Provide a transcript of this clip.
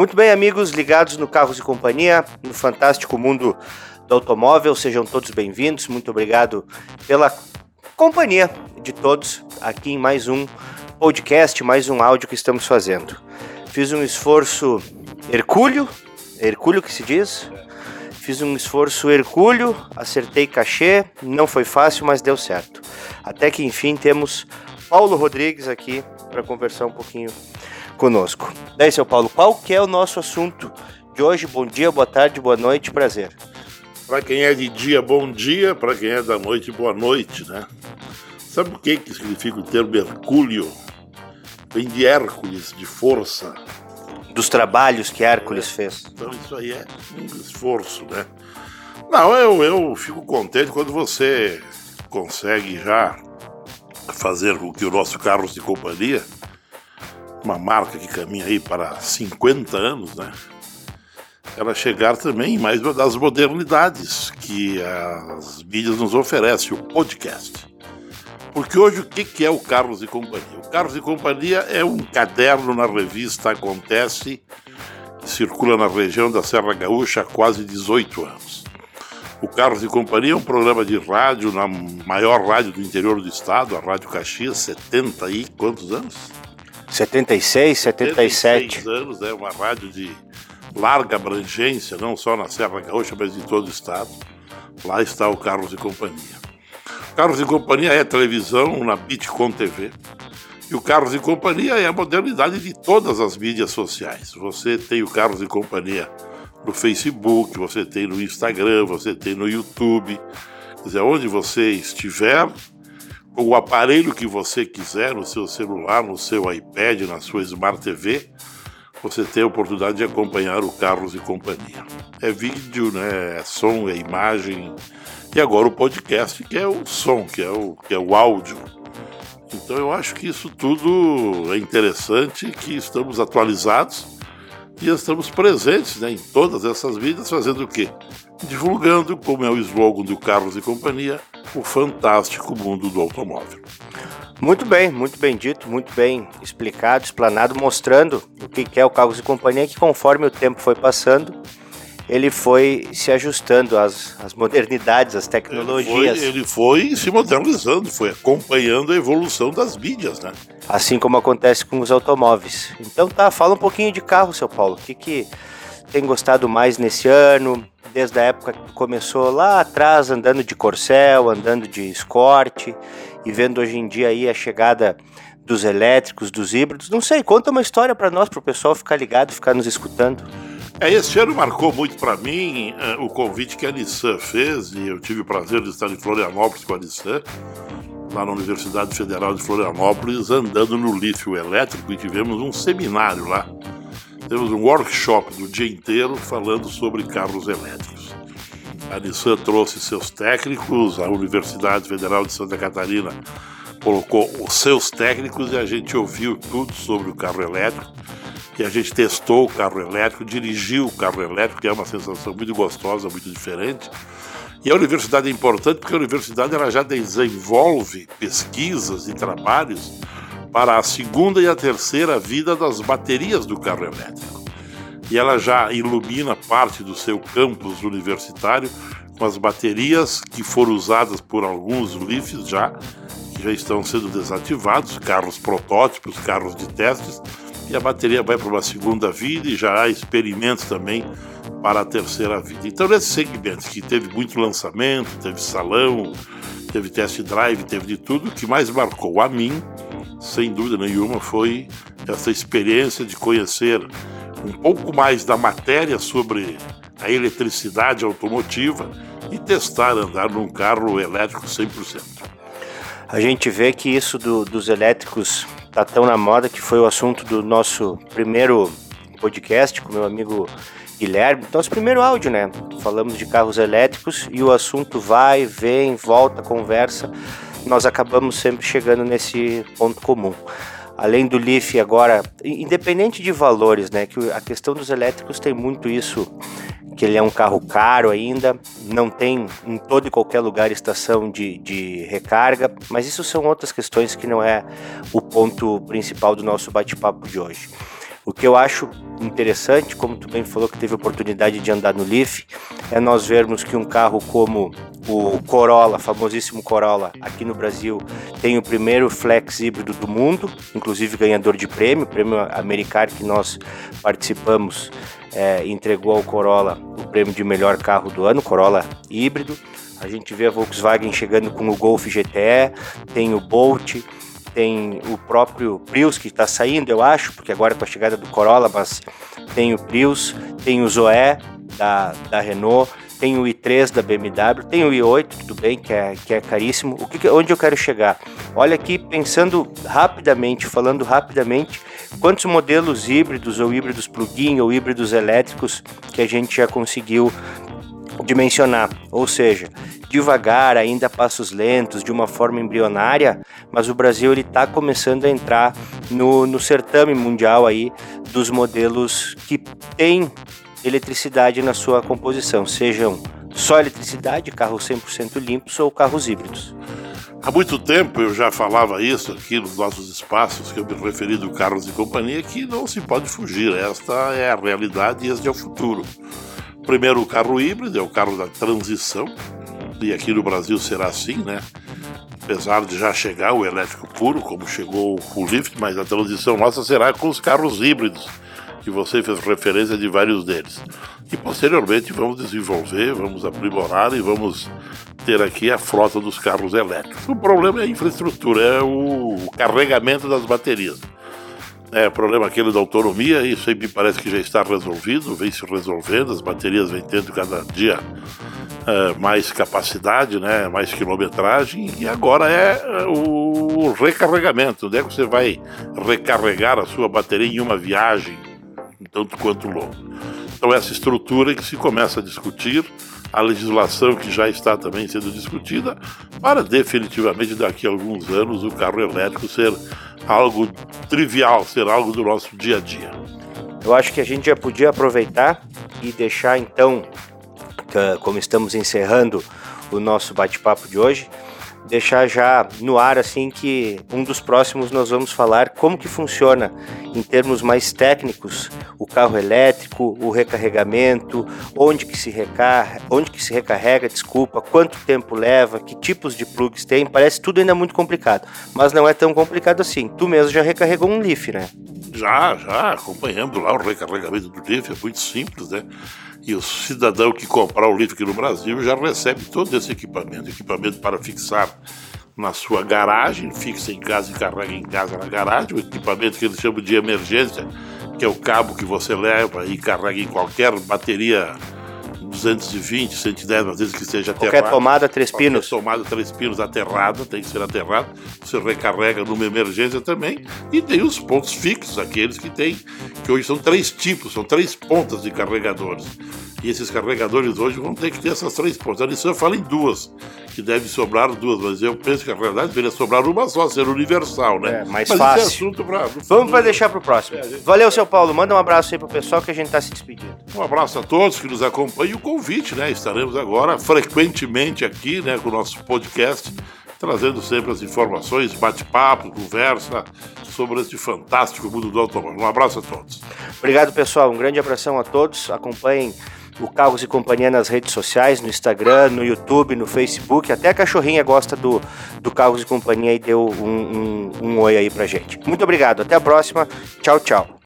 Muito bem, amigos ligados no Carros e Companhia, no fantástico mundo do automóvel, sejam todos bem-vindos. Muito obrigado pela companhia de todos aqui em mais um podcast, mais um áudio que estamos fazendo. Fiz um esforço hercúleo, hercúleo que se diz? Fiz um esforço hercúleo, acertei cachê, não foi fácil, mas deu certo. Até que enfim temos Paulo Rodrigues aqui para conversar um pouquinho conosco. Daí, seu Paulo, qual que é o nosso assunto de hoje? Bom dia, boa tarde, boa noite, prazer. Para quem é de dia, bom dia, para quem é da noite, boa noite, né? Sabe o que, que significa o termo Hercúleo? Vem de Hércules, de força. Dos trabalhos que Hércules é, fez. Então isso aí é um esforço, né? Não, eu, eu fico contente quando você consegue já fazer com que o nosso Carros de Companhia uma marca que caminha aí para 50 anos, né? Ela chegar também mais das modernidades que as mídias nos oferecem, o podcast. Porque hoje o que é o Carlos e Companhia? O Carlos e Companhia é um caderno na revista Acontece, que circula na região da Serra Gaúcha há quase 18 anos. O Carlos e Companhia é um programa de rádio na maior rádio do interior do estado, a Rádio Caxias, 70 e quantos anos? 76, 77. 76 anos, é uma rádio de larga abrangência, não só na Serra Gaúcha, mas em todo o estado. Lá está o Carlos e Companhia. Carlos e Companhia é televisão na Bitcom TV. E o Carlos e Companhia é a modernidade de todas as mídias sociais. Você tem o Carlos e Companhia no Facebook, você tem no Instagram, você tem no YouTube. Quer dizer, onde você estiver, com o aparelho que você quiser, no seu celular, no seu iPad, na sua Smart TV, você tem a oportunidade de acompanhar o Carlos e Companhia. É vídeo, né? é som, é imagem. E agora o podcast, que é o som, que é o, que é o áudio. Então eu acho que isso tudo é interessante, que estamos atualizados e estamos presentes né, em todas essas mídias, fazendo o quê? Divulgando, como é o slogan do Carlos e Companhia, o fantástico mundo do automóvel. Muito bem, muito bem dito, muito bem explicado, explanado, mostrando o que é o Carros e Companhia, que conforme o tempo foi passando, ele foi se ajustando às, às modernidades, às tecnologias. Ele foi, ele foi, se modernizando, foi acompanhando a evolução das mídias, né? Assim como acontece com os automóveis. Então tá, fala um pouquinho de carro, seu Paulo. O que, que tem gostado mais nesse ano? desde a época que começou lá atrás, andando de Corcel, andando de Escort e vendo hoje em dia aí a chegada dos elétricos, dos híbridos. Não sei, conta uma história para nós, para o pessoal ficar ligado, ficar nos escutando. É, esse ano marcou muito para mim uh, o convite que a Nissan fez e eu tive o prazer de estar em Florianópolis com a Nissan, lá na Universidade Federal de Florianópolis, andando no lítio elétrico e tivemos um seminário lá temos um workshop do dia inteiro falando sobre carros elétricos. A Nissan trouxe seus técnicos, a Universidade Federal de Santa Catarina colocou os seus técnicos e a gente ouviu tudo sobre o carro elétrico. E a gente testou o carro elétrico, dirigiu o carro elétrico, que é uma sensação muito gostosa, muito diferente. E a universidade é importante porque a universidade ela já desenvolve pesquisas e trabalhos para a segunda e a terceira vida das baterias do carro elétrico. E ela já ilumina parte do seu campus universitário com as baterias que foram usadas por alguns LIFs já, que já estão sendo desativados, carros protótipos, carros de testes, e a bateria vai para uma segunda vida e já há experimentos também para a terceira vida. Então, nesse segmento que teve muito lançamento, teve salão, teve test drive, teve de tudo, o que mais marcou a mim sem dúvida nenhuma, foi essa experiência de conhecer um pouco mais da matéria sobre a eletricidade automotiva e testar andar num carro elétrico 100%. A gente vê que isso do, dos elétricos está tão na moda que foi o assunto do nosso primeiro podcast com meu amigo Guilherme, nosso primeiro áudio, né? Falamos de carros elétricos e o assunto vai, vem, volta, conversa nós acabamos sempre chegando nesse ponto comum. Além do Leaf agora, independente de valores, né, que a questão dos elétricos tem muito isso, que ele é um carro caro ainda, não tem em todo e qualquer lugar estação de, de recarga, mas isso são outras questões que não é o ponto principal do nosso bate-papo de hoje. O que eu acho interessante, como tu bem falou que teve oportunidade de andar no Leaf, é nós vermos que um carro como o Corolla, famosíssimo Corolla, aqui no Brasil, tem o primeiro flex híbrido do mundo, inclusive ganhador de prêmio, prêmio americano que nós participamos, é, entregou ao Corolla o prêmio de melhor carro do ano, Corolla híbrido. A gente vê a Volkswagen chegando com o Golf GTE, tem o Bolt, tem o próprio Prius que está saindo, eu acho, porque agora com a chegada do Corolla, mas tem o Prius, tem o Zoé da, da Renault, tem o i3 da BMW, tem o i8, tudo bem, que é, que é caríssimo. O que, onde eu quero chegar? Olha aqui, pensando rapidamente, falando rapidamente, quantos modelos híbridos ou híbridos plug-in ou híbridos elétricos que a gente já conseguiu dimensionar, ou seja, devagar, ainda passos lentos, de uma forma embrionária, mas o Brasil ele está começando a entrar no, no certame mundial aí dos modelos que têm eletricidade na sua composição, sejam só eletricidade, carros 100% limpos ou carros híbridos. Há muito tempo eu já falava isso aqui nos nossos espaços, que eu me referi do Carros e Companhia, que não se pode fugir. Esta é a realidade e este é o futuro. Primeiro, o carro híbrido, é o carro da transição, e aqui no Brasil será assim, né? Apesar de já chegar o elétrico puro, como chegou o Lift, mas a transição nossa será com os carros híbridos que você fez referência de vários deles. E posteriormente vamos desenvolver, vamos aprimorar e vamos ter aqui a frota dos carros elétricos. O problema é a infraestrutura, é o carregamento das baterias. É problema aquele da autonomia, isso aí me parece que já está resolvido, vem se resolvendo, as baterias vêm tendo cada dia é, mais capacidade, né, mais quilometragem, e agora é, é o recarregamento, onde é que você vai recarregar a sua bateria em uma viagem, tanto quanto longo. Então, essa estrutura que se começa a discutir, a legislação que já está também sendo discutida, para definitivamente daqui a alguns anos o carro elétrico ser algo trivial, ser algo do nosso dia a dia. Eu acho que a gente já podia aproveitar e deixar então, como estamos encerrando o nosso bate-papo de hoje, deixar já no ar assim que um dos próximos nós vamos falar como que funciona em termos mais técnicos o carro elétrico, o recarregamento, onde que se recarrega, onde que se recarrega, desculpa, quanto tempo leva, que tipos de plugs tem, parece tudo ainda muito complicado, mas não é tão complicado assim. Tu mesmo já recarregou um Leaf, né? Já, já, acompanhando lá o recarregamento do Leaf, é muito simples, né? E o cidadão que comprar o livro aqui no Brasil já recebe todo esse equipamento. Equipamento para fixar na sua garagem, fixa em casa e carrega em casa na garagem, o equipamento que eles chamam de emergência, que é o cabo que você leva e carrega em qualquer bateria 220, 110, às vezes que seja aterrado. Qualquer tomada três pinos. Qualquer tomada três pinos aterrada, tem que ser aterrado. Você recarrega numa emergência também. E tem os pontos fixos, aqueles que tem, que hoje são três tipos, são três pontas de carregadores. E esses carregadores hoje vão ter que ter essas três pontas. A Nissan fala em duas, que deve sobrar duas, mas eu penso que a realidade deveria sobrar uma só, ser universal, né? É, mais mas fácil. Esse é assunto pra, Vamos para deixar para o próximo. É, gente... Valeu, seu Paulo. Manda um abraço aí pro pessoal que a gente está se despedindo. Um abraço a todos que nos acompanham e o convite, né? Estaremos agora frequentemente aqui, né, com o nosso podcast trazendo sempre as informações, bate-papo, conversa sobre este fantástico mundo do automóvel. Um abraço a todos. Obrigado, pessoal. Um grande abração a todos. Acompanhem o Carros e Companhia nas redes sociais, no Instagram, no YouTube, no Facebook. Até a cachorrinha gosta do, do Carros e Companhia e deu um, um, um oi aí pra gente. Muito obrigado, até a próxima. Tchau, tchau.